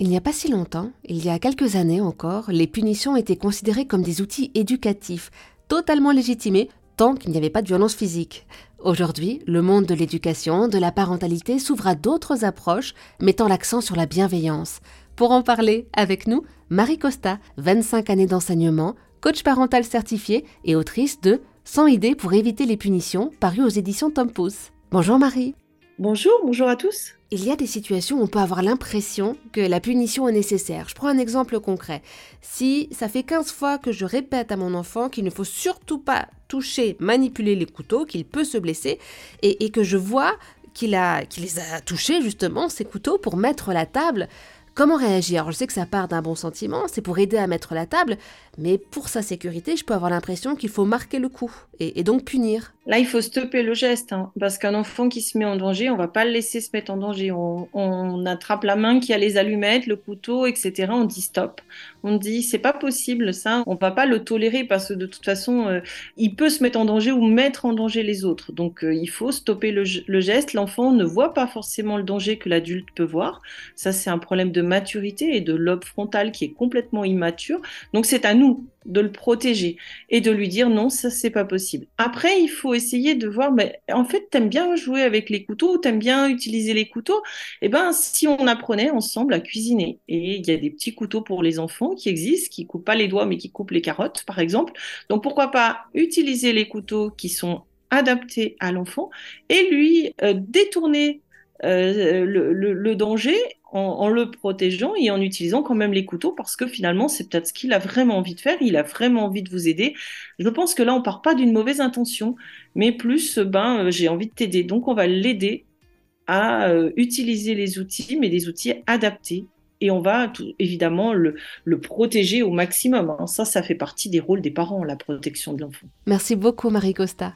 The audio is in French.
Il n'y a pas si longtemps, il y a quelques années encore, les punitions étaient considérées comme des outils éducatifs, totalement légitimés tant qu'il n'y avait pas de violence physique. Aujourd'hui, le monde de l'éducation, de la parentalité s'ouvre à d'autres approches mettant l'accent sur la bienveillance. Pour en parler avec nous, Marie Costa, 25 années d'enseignement, coach parental certifié et autrice de 100 idées pour éviter les punitions, paru aux éditions Tom Pouce. Bonjour Marie. Bonjour, bonjour à tous. Il y a des situations où on peut avoir l'impression que la punition est nécessaire. Je prends un exemple concret. Si ça fait 15 fois que je répète à mon enfant qu'il ne faut surtout pas toucher, manipuler les couteaux, qu'il peut se blesser, et, que je vois qu'il les a touchés justement, ces couteaux, pour mettre la table, Comment réagir? Je sais que ça part d'un bon sentiment, c'est pour aider à mettre la table, mais pour sa sécurité, je peux avoir l'impression qu'il faut marquer le coup et, donc punir. Là, il faut stopper le geste, hein, parce qu'un enfant qui se met en danger, on va pas le laisser se mettre en danger. On, attrape la main qui a les allumettes, le couteau, etc. On dit stop. On dit c'est pas possible ça. On va pas le tolérer parce que de toute façon, euh, il peut se mettre en danger ou mettre en danger les autres. Donc euh, il faut stopper le, le geste. L'enfant ne voit pas forcément le danger que l'adulte peut voir. Ça, c'est un problème de maturité et de lobe frontal qui est complètement immature. Donc c'est à nous de le protéger et de lui dire non, ça c'est pas possible. Après, il faut essayer de voir, mais en fait, t'aimes bien jouer avec les couteaux, t'aimes bien utiliser les couteaux? Eh ben, si on apprenait ensemble à cuisiner, et il y a des petits couteaux pour les enfants qui existent, qui coupent pas les doigts mais qui coupent les carottes, par exemple. Donc pourquoi pas utiliser les couteaux qui sont adaptés à l'enfant et lui euh, détourner euh, le, danger en, le protégeant et en utilisant quand même les couteaux parce que finalement c'est peut-être ce qu'il a vraiment envie de faire, il a vraiment envie de vous aider. Je pense que là on part pas d'une mauvaise intention, mais plus ben euh, j'ai envie de t'aider, donc on va l'aider à euh, utiliser les outils, mais des outils adaptés. Et on va tout, évidemment le, le, protéger au maximum. Hein. Ça, ça fait partie des rôles des parents, la protection de l'enfant. Merci beaucoup, Marie Costa.